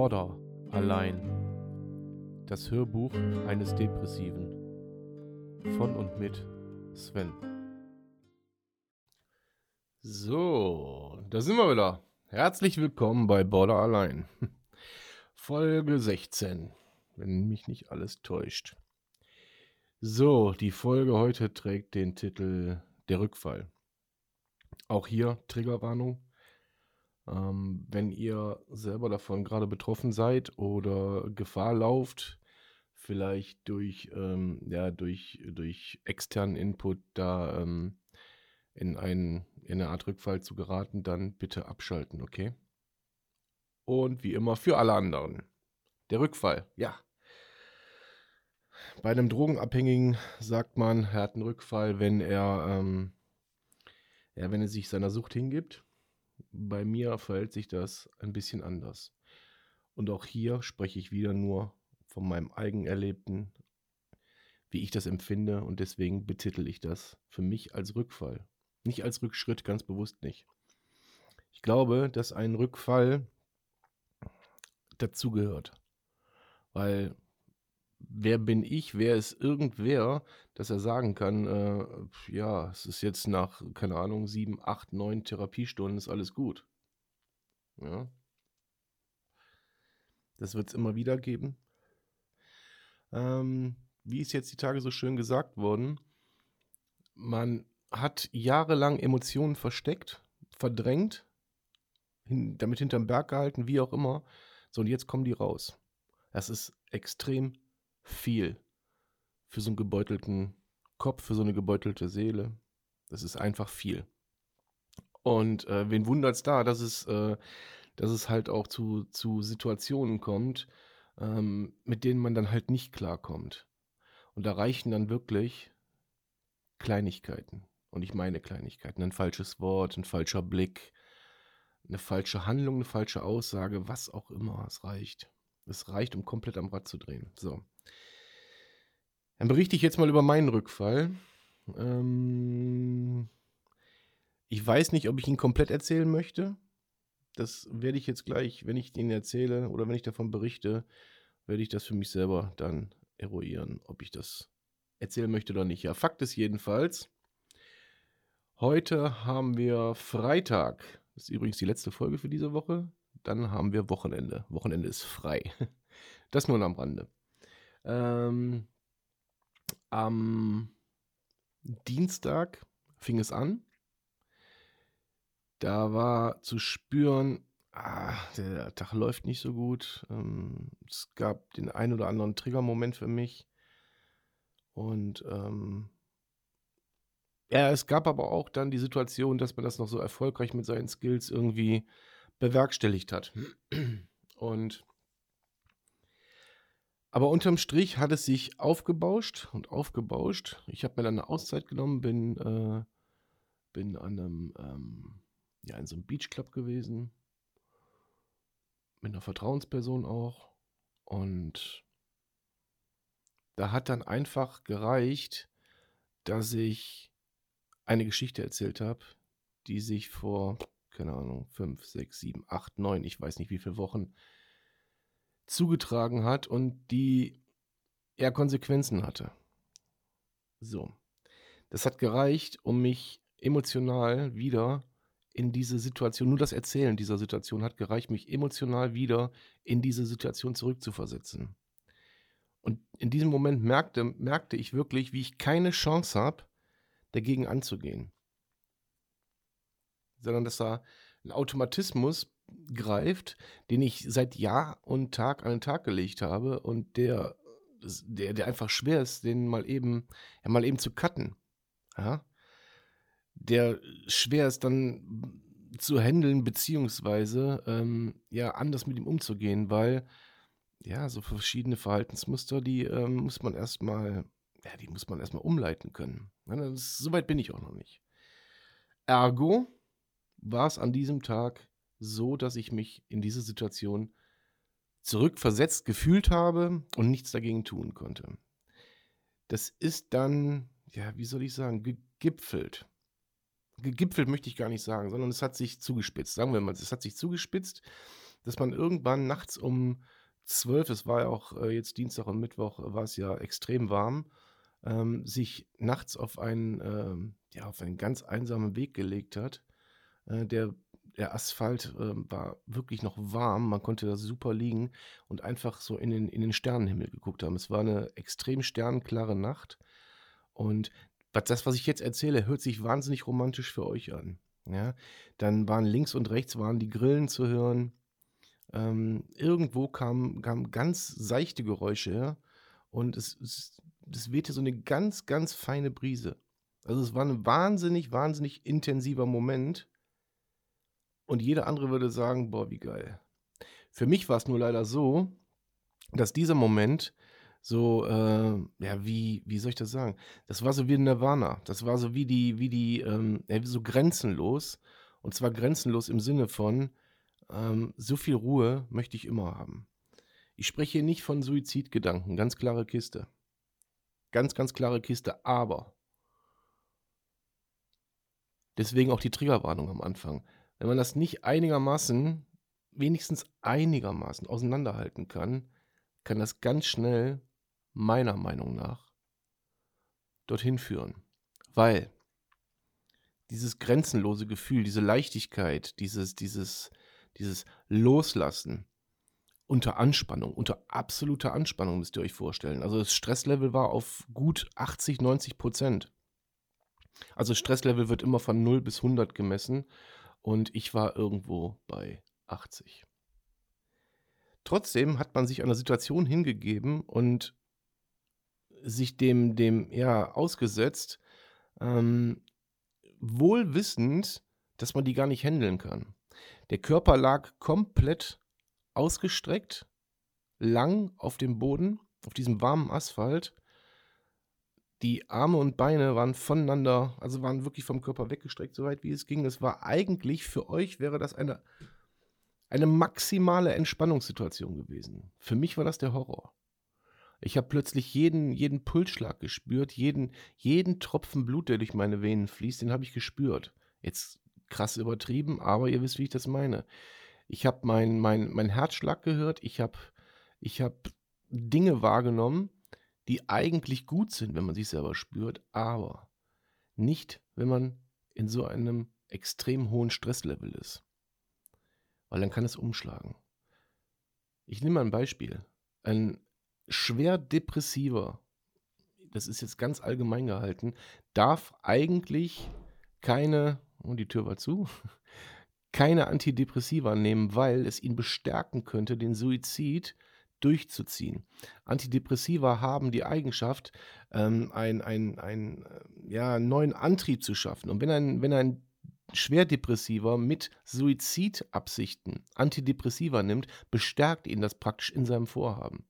Border allein. Das Hörbuch eines Depressiven. Von und mit Sven. So, da sind wir wieder. Herzlich willkommen bei Border allein. Folge 16, wenn mich nicht alles täuscht. So, die Folge heute trägt den Titel Der Rückfall. Auch hier Triggerwarnung. Ähm, wenn ihr selber davon gerade betroffen seid oder Gefahr lauft, vielleicht durch, ähm, ja, durch, durch externen Input da ähm, in, ein, in eine Art Rückfall zu geraten, dann bitte abschalten, okay? Und wie immer für alle anderen. Der Rückfall, ja. Bei einem Drogenabhängigen sagt man, er hat einen Rückfall, wenn er, ähm, ja, wenn er sich seiner Sucht hingibt bei mir verhält sich das ein bisschen anders. Und auch hier spreche ich wieder nur von meinem Eigenerlebten, wie ich das empfinde und deswegen betitel ich das für mich als Rückfall. Nicht als Rückschritt, ganz bewusst nicht. Ich glaube, dass ein Rückfall dazugehört. Weil wer bin ich, wer ist irgendwer, dass er sagen kann, äh, ja, es ist jetzt nach, keine Ahnung, sieben, acht, neun Therapiestunden, ist alles gut. Ja. Das wird es immer wieder geben. Ähm, wie ist jetzt die Tage so schön gesagt worden, man hat jahrelang Emotionen versteckt, verdrängt, hin, damit hinterm Berg gehalten, wie auch immer. So, und jetzt kommen die raus. Das ist extrem viel für so einen gebeutelten Kopf, für so eine gebeutelte Seele. Das ist einfach viel. Und äh, wen wundert es da, dass es, äh, dass es halt auch zu, zu Situationen kommt, ähm, mit denen man dann halt nicht klarkommt. Und da reichen dann wirklich Kleinigkeiten. Und ich meine Kleinigkeiten. Ein falsches Wort, ein falscher Blick, eine falsche Handlung, eine falsche Aussage, was auch immer. Es reicht. Es reicht, um komplett am Rad zu drehen. So. Dann berichte ich jetzt mal über meinen Rückfall. Ähm, ich weiß nicht, ob ich ihn komplett erzählen möchte. Das werde ich jetzt gleich, wenn ich ihn erzähle oder wenn ich davon berichte, werde ich das für mich selber dann eruieren, ob ich das erzählen möchte oder nicht. Ja, Fakt ist jedenfalls, heute haben wir Freitag. Das ist übrigens die letzte Folge für diese Woche. Dann haben wir Wochenende. Wochenende ist frei. Das nur am Rande. Ähm, am Dienstag fing es an. Da war zu spüren, ah, der Tag läuft nicht so gut. Ähm, es gab den ein oder anderen Triggermoment für mich. Und ähm, ja, es gab aber auch dann die Situation, dass man das noch so erfolgreich mit seinen Skills irgendwie bewerkstelligt hat. Und aber unterm Strich hat es sich aufgebauscht und aufgebauscht. Ich habe mir dann eine Auszeit genommen, bin, äh, bin an einem, ähm, ja, in so einem Beachclub gewesen. Mit einer Vertrauensperson auch. Und da hat dann einfach gereicht, dass ich eine Geschichte erzählt habe, die sich vor, keine Ahnung, fünf, sechs, sieben, acht, neun, ich weiß nicht wie viele Wochen zugetragen hat und die eher Konsequenzen hatte. So. Das hat gereicht, um mich emotional wieder in diese Situation, nur das Erzählen dieser Situation hat gereicht, mich emotional wieder in diese Situation zurückzuversetzen. Und in diesem Moment merkte, merkte ich wirklich, wie ich keine Chance habe, dagegen anzugehen. Sondern dass da ein Automatismus greift, den ich seit Jahr und Tag an den Tag gelegt habe und der, der, der einfach schwer ist, den mal eben, ja, mal eben zu cutten. Ja? Der schwer ist dann zu handeln, beziehungsweise ähm, ja, anders mit ihm umzugehen, weil ja, so verschiedene Verhaltensmuster, die ähm, muss man erstmal, ja, die muss man erstmal umleiten können. Ja, das, so weit bin ich auch noch nicht. Ergo war es an diesem Tag so, dass ich mich in diese Situation zurückversetzt gefühlt habe und nichts dagegen tun konnte. Das ist dann, ja, wie soll ich sagen, gegipfelt. Gegipfelt möchte ich gar nicht sagen, sondern es hat sich zugespitzt. Sagen wir mal, es hat sich zugespitzt. dass man irgendwann nachts um 12, es war ja auch äh, jetzt Dienstag und Mittwoch, war es ja extrem warm, ähm, sich nachts auf einen, ähm, ja, auf einen ganz einsamen Weg gelegt hat. Äh, der, der Asphalt äh, war wirklich noch warm, man konnte da super liegen und einfach so in den, in den Sternenhimmel geguckt haben. Es war eine extrem sternenklare Nacht und das, was ich jetzt erzähle, hört sich wahnsinnig romantisch für euch an. Ja, dann waren links und rechts waren die Grillen zu hören. Ähm, irgendwo kamen kam ganz seichte Geräusche her und es, es, es wehte so eine ganz, ganz feine Brise. Also es war ein wahnsinnig, wahnsinnig intensiver Moment. Und jeder andere würde sagen, boah, wie geil. Für mich war es nur leider so, dass dieser Moment so, äh, ja, wie, wie soll ich das sagen? Das war so wie Nirvana. Das war so wie die, wie die, ähm, so grenzenlos. Und zwar grenzenlos im Sinne von, ähm, so viel Ruhe möchte ich immer haben. Ich spreche hier nicht von Suizidgedanken, ganz klare Kiste. Ganz, ganz klare Kiste, aber deswegen auch die Triggerwarnung am Anfang. Wenn man das nicht einigermaßen, wenigstens einigermaßen auseinanderhalten kann, kann das ganz schnell meiner Meinung nach dorthin führen. Weil dieses grenzenlose Gefühl, diese Leichtigkeit, dieses, dieses, dieses Loslassen unter Anspannung, unter absoluter Anspannung müsst ihr euch vorstellen. Also das Stresslevel war auf gut 80, 90 Prozent. Also Stresslevel wird immer von 0 bis 100 gemessen und ich war irgendwo bei 80. Trotzdem hat man sich einer Situation hingegeben und sich dem, dem ja, ausgesetzt, ähm, wohl wissend, dass man die gar nicht handeln kann. Der Körper lag komplett ausgestreckt, lang auf dem Boden, auf diesem warmen Asphalt. Die Arme und Beine waren voneinander, also waren wirklich vom Körper weggestreckt, soweit wie es ging. Es war eigentlich für euch wäre das eine, eine maximale Entspannungssituation gewesen. Für mich war das der Horror. Ich habe plötzlich jeden, jeden Pulsschlag gespürt, jeden, jeden Tropfen Blut, der durch meine Venen fließt, den habe ich gespürt. Jetzt krass übertrieben, aber ihr wisst, wie ich das meine. Ich habe meinen mein, mein Herzschlag gehört, ich habe ich hab Dinge wahrgenommen, die eigentlich gut sind, wenn man sich selber spürt, aber nicht, wenn man in so einem extrem hohen Stresslevel ist. Weil dann kann es umschlagen. Ich nehme mal ein Beispiel. Ein schwer depressiver, das ist jetzt ganz allgemein gehalten, darf eigentlich keine, und oh, die Tür war zu, keine Antidepressiva nehmen, weil es ihn bestärken könnte, den Suizid durchzuziehen. Antidepressiva haben die Eigenschaft, ähm, einen ein, äh, ja, neuen Antrieb zu schaffen. Und wenn ein, wenn ein Schwerdepressiver mit Suizidabsichten Antidepressiva nimmt, bestärkt ihn das praktisch in seinem Vorhaben.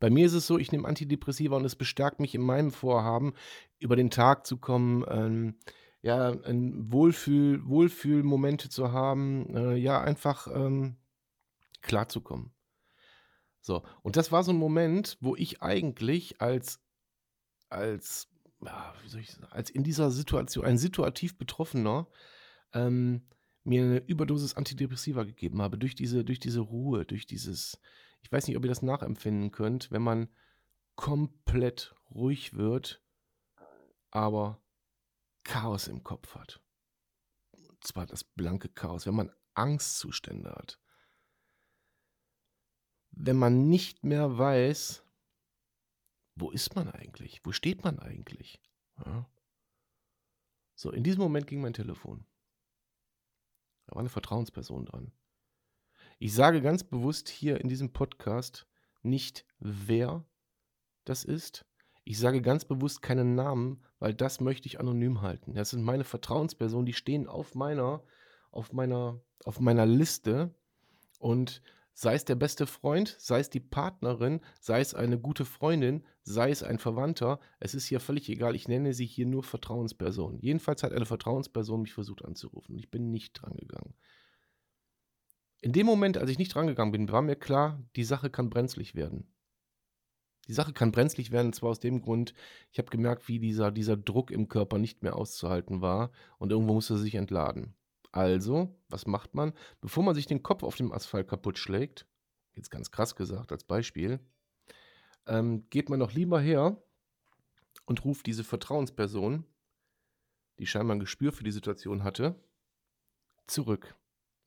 Bei mir ist es so, ich nehme Antidepressiva und es bestärkt mich in meinem Vorhaben, über den Tag zu kommen, ähm, ja, ein Wohlfühl, Wohlfühlmomente zu haben, äh, ja, einfach ähm, klarzukommen. So, und das war so ein Moment, wo ich eigentlich als, als, ja, wie soll ich sagen, als in dieser Situation, ein situativ Betroffener, ähm, mir eine Überdosis Antidepressiva gegeben habe, durch diese, durch diese Ruhe, durch dieses, ich weiß nicht, ob ihr das nachempfinden könnt, wenn man komplett ruhig wird, aber Chaos im Kopf hat. Und zwar das blanke Chaos, wenn man Angstzustände hat. Wenn man nicht mehr weiß, wo ist man eigentlich? Wo steht man eigentlich? Ja. So, in diesem Moment ging mein Telefon. Da war eine Vertrauensperson dran. Ich sage ganz bewusst hier in diesem Podcast nicht, wer das ist. Ich sage ganz bewusst keinen Namen, weil das möchte ich anonym halten. Das sind meine Vertrauenspersonen, die stehen auf meiner, auf meiner, auf meiner Liste und sei es der beste Freund, sei es die Partnerin, sei es eine gute Freundin, sei es ein Verwandter, es ist hier völlig egal. Ich nenne sie hier nur Vertrauensperson. Jedenfalls hat eine Vertrauensperson mich versucht anzurufen und ich bin nicht drangegangen. In dem Moment, als ich nicht rangegangen bin, war mir klar, die Sache kann brenzlig werden. Die Sache kann brenzlig werden, und zwar aus dem Grund, ich habe gemerkt, wie dieser, dieser Druck im Körper nicht mehr auszuhalten war und irgendwo musste er sich entladen. Also, was macht man? Bevor man sich den Kopf auf dem Asphalt kaputt schlägt, jetzt ganz krass gesagt als Beispiel, ähm, geht man doch lieber her und ruft diese Vertrauensperson, die scheinbar ein Gespür für die Situation hatte, zurück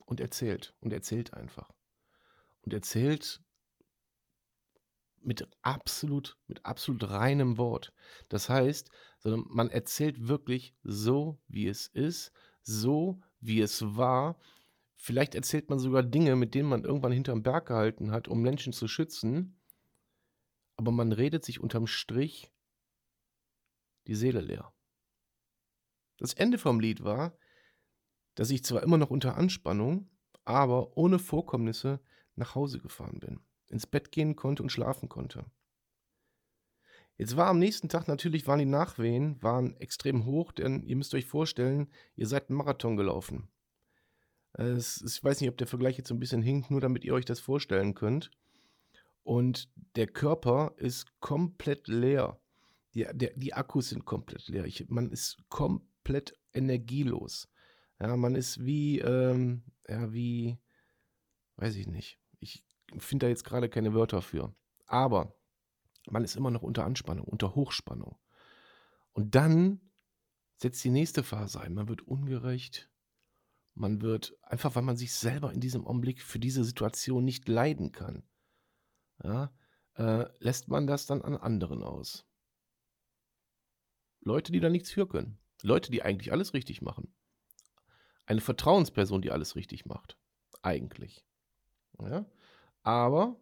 und erzählt und erzählt einfach. Und erzählt mit absolut, mit absolut reinem Wort. Das heißt, man erzählt wirklich so, wie es ist, so, wie es war. Vielleicht erzählt man sogar Dinge, mit denen man irgendwann hinterm Berg gehalten hat, um Menschen zu schützen. Aber man redet sich unterm Strich die Seele leer. Das Ende vom Lied war, dass ich zwar immer noch unter Anspannung, aber ohne Vorkommnisse nach Hause gefahren bin, ins Bett gehen konnte und schlafen konnte. Jetzt war am nächsten Tag natürlich, waren die Nachwehen, waren extrem hoch, denn ihr müsst euch vorstellen, ihr seid einen Marathon gelaufen. Es, ich weiß nicht, ob der Vergleich jetzt so ein bisschen hinkt, nur damit ihr euch das vorstellen könnt. Und der Körper ist komplett leer. Die, der, die Akkus sind komplett leer. Ich, man ist komplett energielos. Ja, man ist wie, ähm, ja, wie, weiß ich nicht. Ich finde da jetzt gerade keine Wörter für. Aber man ist immer noch unter Anspannung, unter Hochspannung. Und dann setzt die nächste Phase ein. Man wird ungerecht. Man wird einfach, weil man sich selber in diesem Augenblick für diese Situation nicht leiden kann. Ja, äh, lässt man das dann an anderen aus. Leute, die da nichts für können. Leute, die eigentlich alles richtig machen. Eine Vertrauensperson, die alles richtig macht. Eigentlich. Ja? Aber,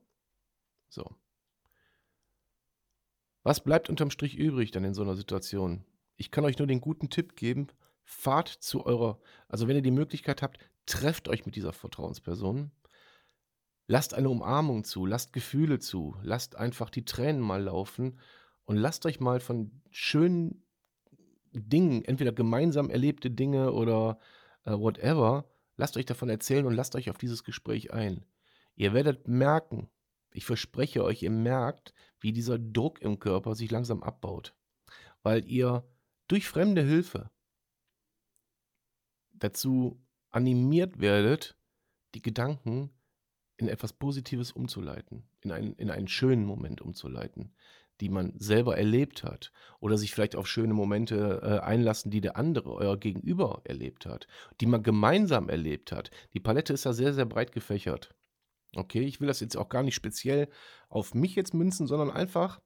so. Was bleibt unterm Strich übrig dann in so einer Situation? Ich kann euch nur den guten Tipp geben, fahrt zu eurer, also wenn ihr die Möglichkeit habt, trefft euch mit dieser Vertrauensperson. Lasst eine Umarmung zu, lasst Gefühle zu, lasst einfach die Tränen mal laufen und lasst euch mal von schönen Dingen, entweder gemeinsam erlebte Dinge oder äh, whatever, lasst euch davon erzählen und lasst euch auf dieses Gespräch ein. Ihr werdet merken, ich verspreche euch, ihr merkt, wie dieser Druck im Körper sich langsam abbaut, weil ihr durch fremde Hilfe dazu animiert werdet, die Gedanken in etwas Positives umzuleiten, in einen, in einen schönen Moment umzuleiten, die man selber erlebt hat oder sich vielleicht auf schöne Momente äh, einlassen, die der andere, euer Gegenüber erlebt hat, die man gemeinsam erlebt hat. Die Palette ist ja sehr, sehr breit gefächert. Okay, ich will das jetzt auch gar nicht speziell auf mich jetzt münzen, sondern einfach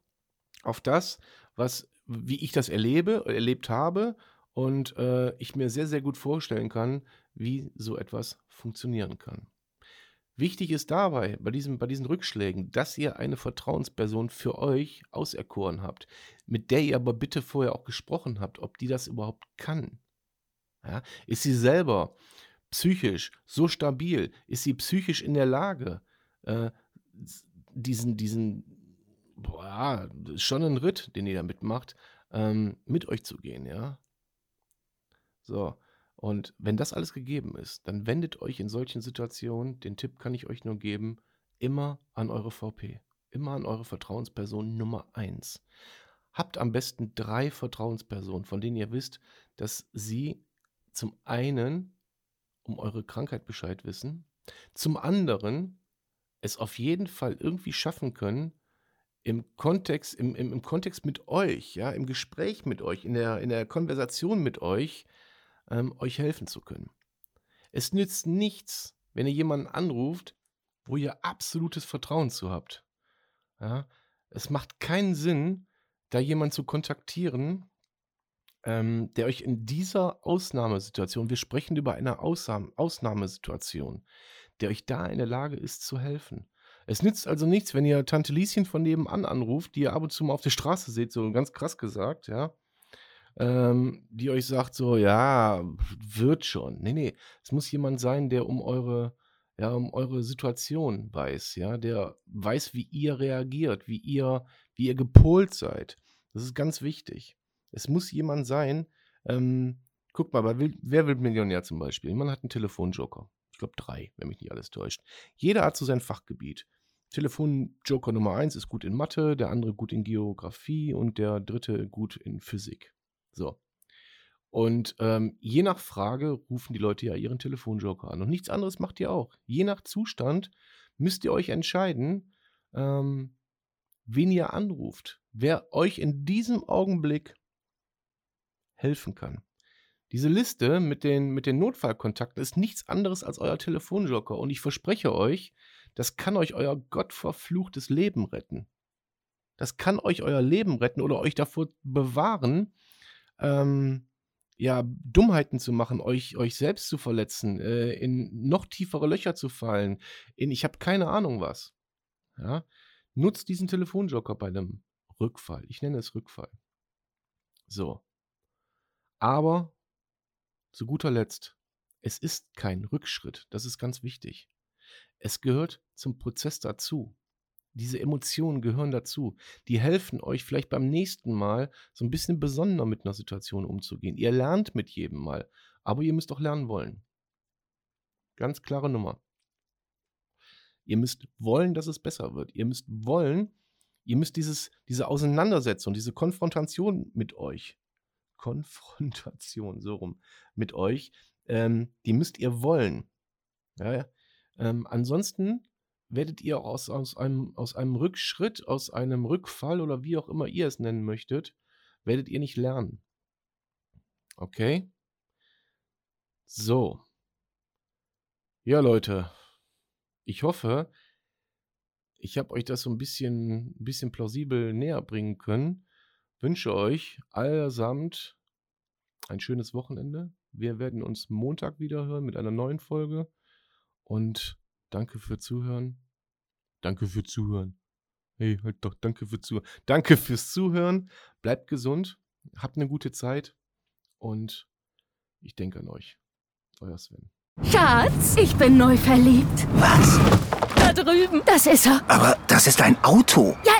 auf das, was, wie ich das erlebe, erlebt habe und äh, ich mir sehr, sehr gut vorstellen kann, wie so etwas funktionieren kann. Wichtig ist dabei, bei, diesem, bei diesen Rückschlägen, dass ihr eine Vertrauensperson für euch auserkoren habt, mit der ihr aber bitte vorher auch gesprochen habt, ob die das überhaupt kann. Ja? Ist sie selber psychisch so stabil? Ist sie psychisch in der Lage, äh, diesen, diesen, boah, schon ein Ritt, den ihr da mitmacht, ähm, mit euch zu gehen, ja? So. Und wenn das alles gegeben ist, dann wendet euch in solchen Situationen, den Tipp kann ich euch nur geben, immer an eure VP. Immer an eure Vertrauensperson Nummer 1. Habt am besten drei Vertrauenspersonen, von denen ihr wisst, dass sie zum einen um eure Krankheit Bescheid wissen, zum anderen es auf jeden Fall irgendwie schaffen können, im Kontext, im, im, im Kontext mit euch, ja, im Gespräch mit euch, in der, in der Konversation mit euch, ähm, euch helfen zu können. Es nützt nichts, wenn ihr jemanden anruft, wo ihr absolutes Vertrauen zu habt. Ja, es macht keinen Sinn, da jemanden zu kontaktieren, ähm, der euch in dieser Ausnahmesituation, wir sprechen über eine Ausnahme, Ausnahmesituation, der euch da in der Lage ist zu helfen. Es nützt also nichts, wenn ihr Tante Lieschen von nebenan anruft, die ihr ab und zu mal auf der Straße seht, so ganz krass gesagt, ja, ähm, die euch sagt so, ja, wird schon. Nee, nee, es muss jemand sein, der um eure, ja, um eure Situation weiß, ja, der weiß, wie ihr reagiert, wie ihr, wie ihr gepolt seid. Das ist ganz wichtig. Es muss jemand sein, ähm, guck mal, bei Wer wird Millionär zum Beispiel? Man hat einen Telefonjoker. Ich glaube drei, wenn mich nicht alles täuscht. Jeder hat so sein Fachgebiet. Telefonjoker Nummer eins ist gut in Mathe, der andere gut in Geografie und der dritte gut in Physik. So. Und ähm, je nach Frage rufen die Leute ja ihren Telefonjoker an. Und nichts anderes macht ihr auch. Je nach Zustand müsst ihr euch entscheiden, ähm, wen ihr anruft. Wer euch in diesem Augenblick helfen kann. Diese Liste mit den, mit den Notfallkontakten ist nichts anderes als euer Telefonjoker. Und ich verspreche euch, das kann euch euer gottverfluchtes Leben retten. Das kann euch euer Leben retten oder euch davor bewahren, ähm, ja, Dummheiten zu machen, euch, euch selbst zu verletzen, äh, in noch tiefere Löcher zu fallen, in ich habe keine Ahnung was. Ja? Nutzt diesen Telefonjoker bei einem Rückfall. Ich nenne es Rückfall. So. Aber zu guter Letzt, es ist kein Rückschritt. Das ist ganz wichtig. Es gehört zum Prozess dazu. Diese Emotionen gehören dazu. Die helfen euch vielleicht beim nächsten Mal so ein bisschen besonderer mit einer Situation umzugehen. Ihr lernt mit jedem Mal, aber ihr müsst auch lernen wollen. Ganz klare Nummer. Ihr müsst wollen, dass es besser wird. Ihr müsst wollen, ihr müsst dieses, diese Auseinandersetzung, diese Konfrontation mit euch, Konfrontation, so rum, mit euch, ähm, die müsst ihr wollen. Ja, ähm, ansonsten werdet ihr aus, aus, einem, aus einem Rückschritt, aus einem Rückfall oder wie auch immer ihr es nennen möchtet, werdet ihr nicht lernen. Okay? So. Ja, Leute. Ich hoffe, ich habe euch das so ein bisschen, ein bisschen plausibel näher bringen können. Wünsche euch allesamt ein schönes Wochenende. Wir werden uns Montag wieder hören mit einer neuen Folge. Und Danke für Zuhören. Danke für Zuhören. Hey, halt doch, danke für Zuhören. Danke fürs Zuhören. Bleibt gesund. Habt eine gute Zeit. Und ich denke an euch. Euer Sven. Schatz, ich bin neu verliebt. Was? Da drüben. Das ist er. Aber das ist ein Auto. Ja,